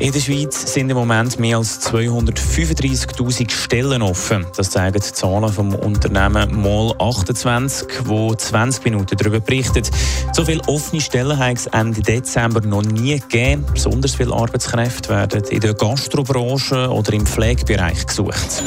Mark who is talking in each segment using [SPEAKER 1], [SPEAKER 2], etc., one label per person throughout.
[SPEAKER 1] In der Schweiz sind im Moment mehr als 235.000 Stellen offen. Das zeigen die Zahlen vom Unternehmen Mall 28, wo 20 Minuten darüber berichtet. So viele offene Stellen hat es Ende Dezember noch nie gegeben. Besonders viele Arbeitskräfte werden in der Gastrobranche oder im Pflegebereich gesucht.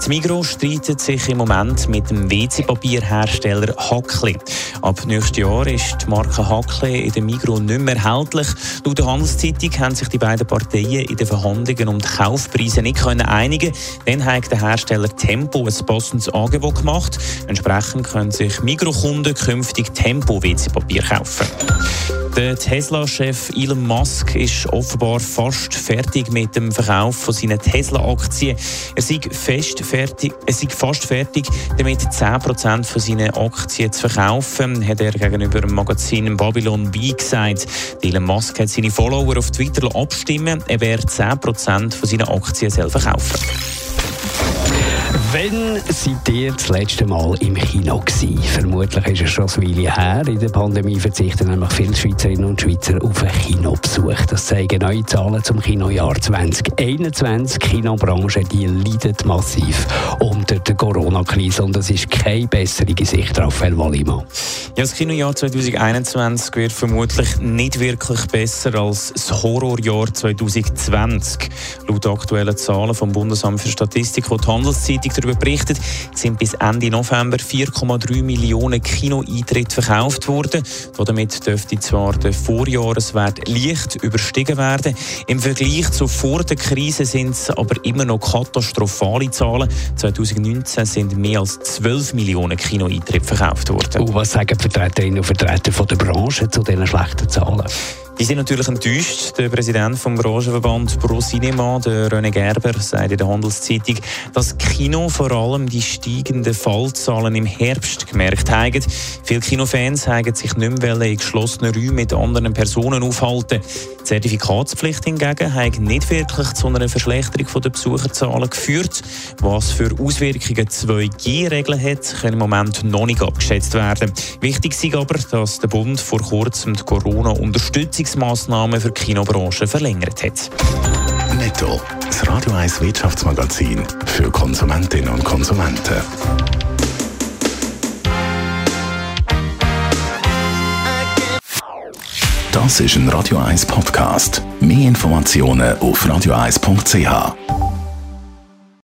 [SPEAKER 1] Das Migros streitet sich im Moment mit dem WC-Papierhersteller Hackli. Ab nächstes Jahr ist die Marke Hackli in der Migros nicht mehr erhältlich. Laut der Handelszeitung haben sich die beiden Parteien in den Verhandlungen um die Kaufpreise nicht können einigen. Dann hat der Hersteller Tempo ein passendes Angebot gemacht. Entsprechend können sich Migros-Kunden künftig Tempo-WC-Papier kaufen. Der Tesla-Chef Elon Musk ist offenbar fast fertig mit dem Verkauf von seinen Tesla-Aktien. Er sei fest fertig, er sei fast fertig, damit 10% von seinen Aktien zu verkaufen, hat er gegenüber dem Magazin Babylon B gesagt. Elon Musk hat seine Follower auf Twitter abstimmen, er werde 10% von seinen Aktien selber kaufen.
[SPEAKER 2] Wann seid ihr das letzte Mal im Kino gewesen? Vermutlich ist es schon eine Weile her. In der Pandemie verzichten nämlich viele Schweizerinnen und Schweizer auf einen Kinobesuch. Das zeigen neue Zahlen zum Kinojahr 2021. Die Kinobranche die leidet massiv unter der Corona-Krise und es ist keine bessere Sicht, Raphael Wallimann.
[SPEAKER 1] Ja, das Kinojahr 2021 wird vermutlich nicht wirklich besser als das Horrorjahr 2020. Laut aktuellen Zahlen vom Bundesamt für Statistik, die die Handelszeitung darüber berichtet, sind bis Ende November 4,3 Millionen Kinoeintritte verkauft worden. Damit dürfte zwar der Vorjahreswert leicht überstiegen werden. Im Vergleich zu vor der Krise sind es aber immer noch katastrophale Zahlen. 2019 sind mehr als 12 Millionen Kinoeintritte verkauft worden.
[SPEAKER 2] Und was sagen Vertreterinnen und Vertreter von der Branche zu diesen schlechten Zahlen?
[SPEAKER 1] Die sind natürlich enttäuscht. Der Präsident vom Branchenverband Pro Cinema, René Gerber, sagt in der Handelszeitung, dass Kino vor allem die steigenden Fallzahlen im Herbst gemerkt haben. Viele Kinofans haben sich nicht mehr in geschlossenen Räumen mit anderen Personen aufhalten. Die Zertifikatspflicht hingegen hat nicht wirklich zu einer Verschlechterung der Besucherzahlen geführt. Was für Auswirkungen 2G-Regeln hat, kann im Moment noch nicht abgeschätzt werden. Wichtig ist aber, dass der Bund vor kurzem die Corona-Unterstützung Unterstützungsmaßnahmen für die Kinobranche verlängert hat.
[SPEAKER 3] Netto, das Radio 1 Wirtschaftsmagazin für Konsumentinnen und Konsumenten. Das ist ein Radio 1 Podcast. Mehr Informationen auf radio1.ch.